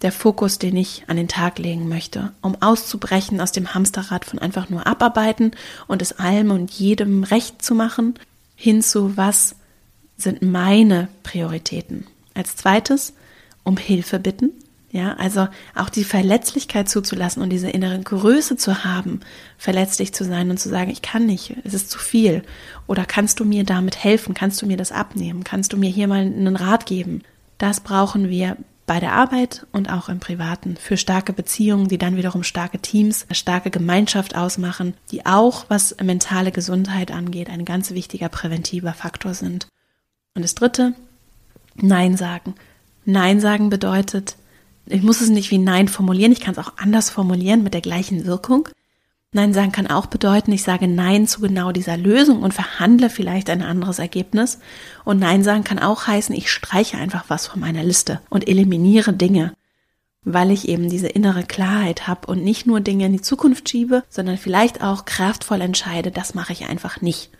der Fokus, den ich an den Tag legen möchte, um auszubrechen aus dem Hamsterrad von einfach nur abarbeiten und es allem und jedem recht zu machen, hin zu was sind meine Prioritäten. Als zweites um Hilfe bitten, Ja, also auch die Verletzlichkeit zuzulassen und diese innere Größe zu haben, verletzlich zu sein und zu sagen, ich kann nicht, es ist zu viel. Oder kannst du mir damit helfen? Kannst du mir das abnehmen? Kannst du mir hier mal einen Rat geben? Das brauchen wir bei der Arbeit und auch im Privaten für starke Beziehungen, die dann wiederum starke Teams, starke Gemeinschaft ausmachen, die auch, was mentale Gesundheit angeht, ein ganz wichtiger präventiver Faktor sind. Und das Dritte, Nein sagen. Nein sagen bedeutet, ich muss es nicht wie Nein formulieren, ich kann es auch anders formulieren mit der gleichen Wirkung. Nein sagen kann auch bedeuten, ich sage Nein zu genau dieser Lösung und verhandle vielleicht ein anderes Ergebnis. Und Nein sagen kann auch heißen, ich streiche einfach was von meiner Liste und eliminiere Dinge, weil ich eben diese innere Klarheit habe und nicht nur Dinge in die Zukunft schiebe, sondern vielleicht auch kraftvoll entscheide, das mache ich einfach nicht.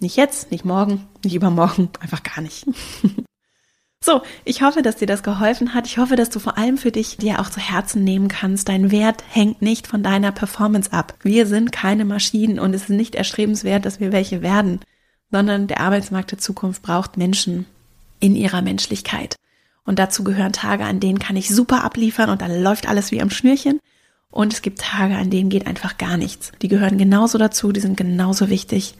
Nicht jetzt, nicht morgen, nicht übermorgen, einfach gar nicht. So, ich hoffe, dass dir das geholfen hat. Ich hoffe, dass du vor allem für dich dir auch zu Herzen nehmen kannst. Dein Wert hängt nicht von deiner Performance ab. Wir sind keine Maschinen und es ist nicht erstrebenswert, dass wir welche werden, sondern der Arbeitsmarkt der Zukunft braucht Menschen in ihrer Menschlichkeit. Und dazu gehören Tage, an denen kann ich super abliefern und dann läuft alles wie am Schnürchen. Und es gibt Tage, an denen geht einfach gar nichts. Die gehören genauso dazu, die sind genauso wichtig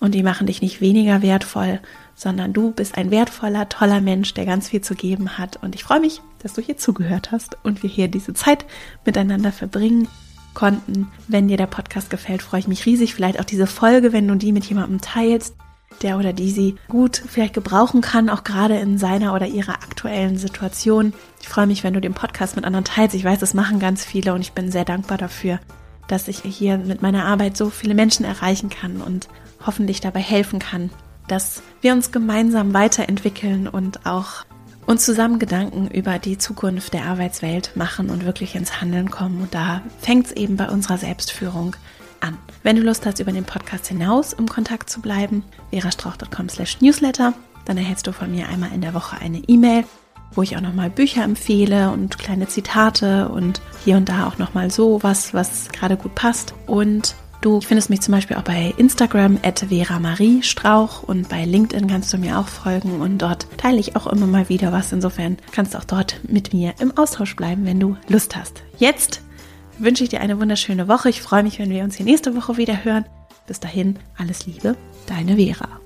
und die machen dich nicht weniger wertvoll, sondern du bist ein wertvoller, toller Mensch, der ganz viel zu geben hat. Und ich freue mich, dass du hier zugehört hast und wir hier diese Zeit miteinander verbringen konnten. Wenn dir der Podcast gefällt, freue ich mich riesig. Vielleicht auch diese Folge, wenn du die mit jemandem teilst, der oder die sie gut vielleicht gebrauchen kann, auch gerade in seiner oder ihrer aktuellen Situation. Ich freue mich, wenn du den Podcast mit anderen teilst. Ich weiß, das machen ganz viele und ich bin sehr dankbar dafür, dass ich hier mit meiner Arbeit so viele Menschen erreichen kann und hoffentlich dabei helfen kann, dass wir uns gemeinsam weiterentwickeln und auch uns zusammen Gedanken über die Zukunft der Arbeitswelt machen und wirklich ins Handeln kommen. Und da fängt es eben bei unserer Selbstführung an. Wenn du Lust hast, über den Podcast hinaus im Kontakt zu bleiben, verastrauch.com slash newsletter, dann erhältst du von mir einmal in der Woche eine E-Mail, wo ich auch nochmal Bücher empfehle und kleine Zitate und hier und da auch nochmal so was, was gerade gut passt. Und Du findest mich zum Beispiel auch bei Instagram at Vera Marie Strauch und bei LinkedIn kannst du mir auch folgen und dort teile ich auch immer mal wieder was. Insofern kannst du auch dort mit mir im Austausch bleiben, wenn du Lust hast. Jetzt wünsche ich dir eine wunderschöne Woche. Ich freue mich, wenn wir uns hier nächste Woche wieder hören. Bis dahin, alles Liebe, deine Vera.